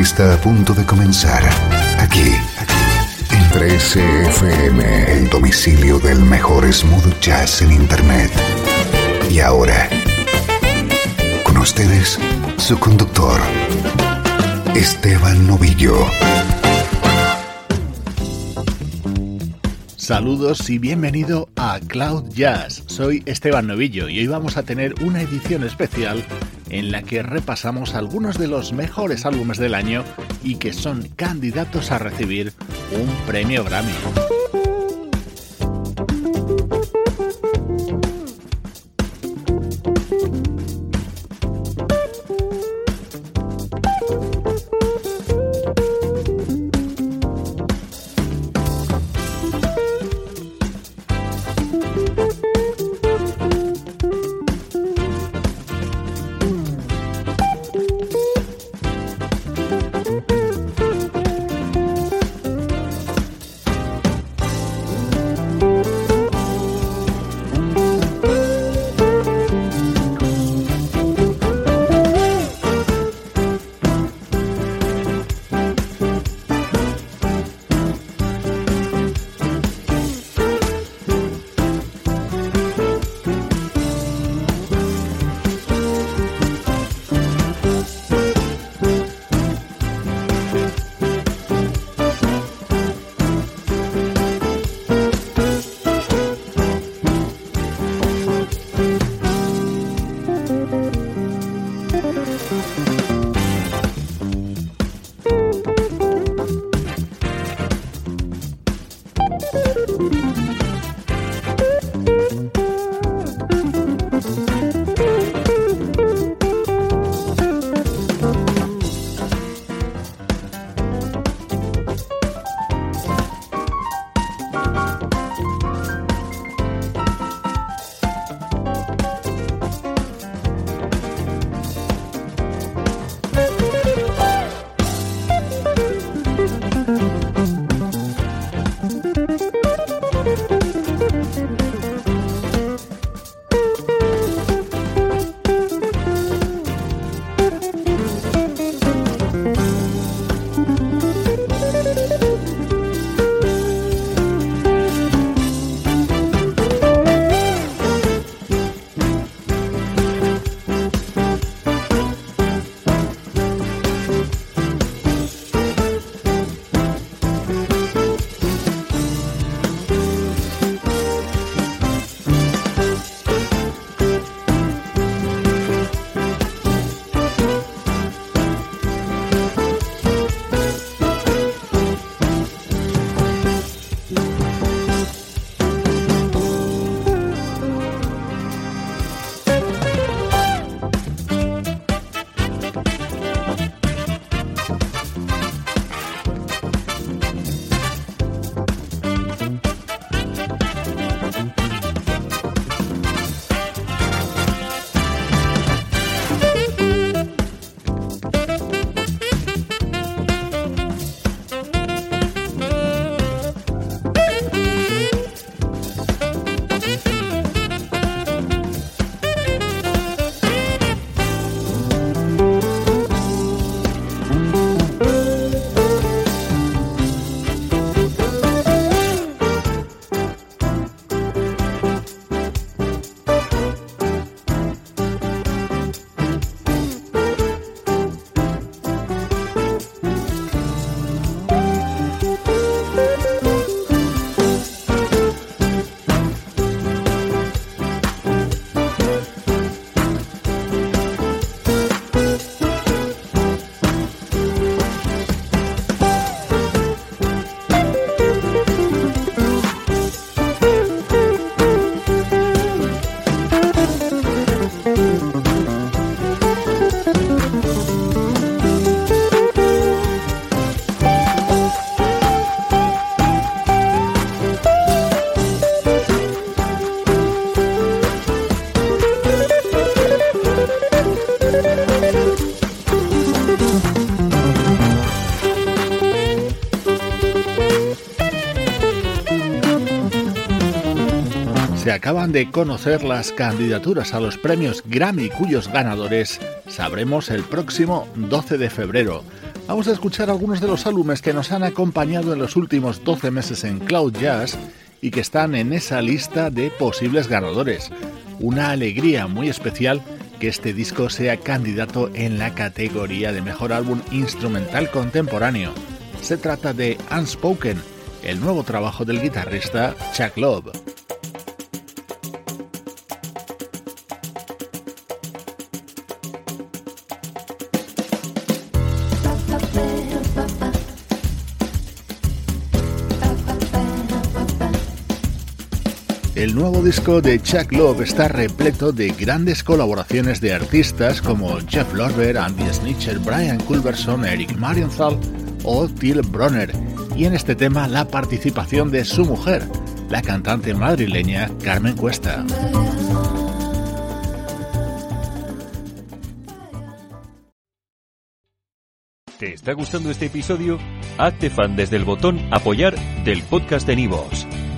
Está a punto de comenzar aquí, en 13FM, el domicilio del mejor smooth jazz en Internet. Y ahora, con ustedes, su conductor, Esteban Novillo. Saludos y bienvenido a Cloud Jazz. Soy Esteban Novillo y hoy vamos a tener una edición especial en la que repasamos algunos de los mejores álbumes del año y que son candidatos a recibir un premio Grammy. Acaban de conocer las candidaturas a los premios Grammy cuyos ganadores sabremos el próximo 12 de febrero. Vamos a escuchar algunos de los álbumes que nos han acompañado en los últimos 12 meses en Cloud Jazz y que están en esa lista de posibles ganadores. Una alegría muy especial que este disco sea candidato en la categoría de mejor álbum instrumental contemporáneo. Se trata de Unspoken, el nuevo trabajo del guitarrista Chuck Love. El nuevo disco de Chuck Love está repleto de grandes colaboraciones de artistas como Jeff Lorber, Andy Snitcher, Brian Culberson, Eric Marienthal o Till Bronner, y en este tema la participación de su mujer, la cantante madrileña Carmen Cuesta. ¿Te está gustando este episodio? Hazte fan desde el botón apoyar del podcast de Nivos.